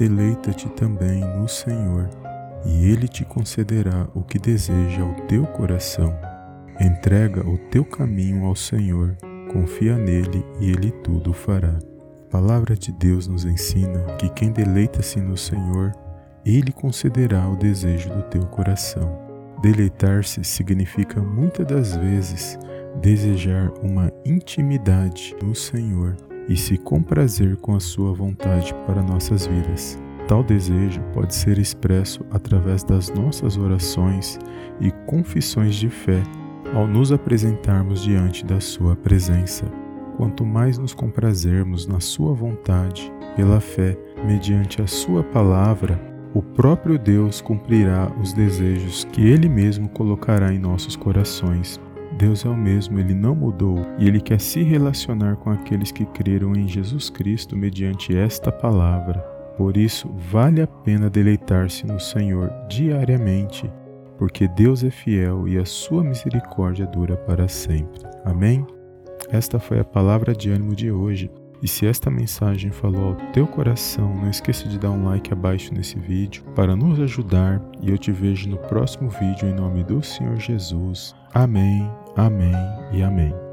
Deleita-te também no Senhor, e Ele te concederá o que deseja o teu coração. Entrega o teu caminho ao Senhor, confia nele e Ele tudo fará. A palavra de Deus nos ensina que quem deleita-se no Senhor, Ele concederá o desejo do teu coração. Deleitar-se significa muitas das vezes desejar uma intimidade no Senhor e se comprazer com a Sua vontade para nossas vidas. Tal desejo pode ser expresso através das nossas orações e confissões de fé ao nos apresentarmos diante da Sua presença. Quanto mais nos comprazermos na Sua vontade, pela fé, mediante a Sua palavra, o próprio Deus cumprirá os desejos que Ele mesmo colocará em nossos corações Deus é o mesmo, ele não mudou e ele quer se relacionar com aqueles que creram em Jesus Cristo mediante esta palavra. Por isso, vale a pena deleitar-se no Senhor diariamente, porque Deus é fiel e a sua misericórdia dura para sempre. Amém? Esta foi a palavra de ânimo de hoje. E se esta mensagem falou ao teu coração, não esqueça de dar um like abaixo nesse vídeo para nos ajudar e eu te vejo no próximo vídeo em nome do Senhor Jesus. Amém, amém e amém.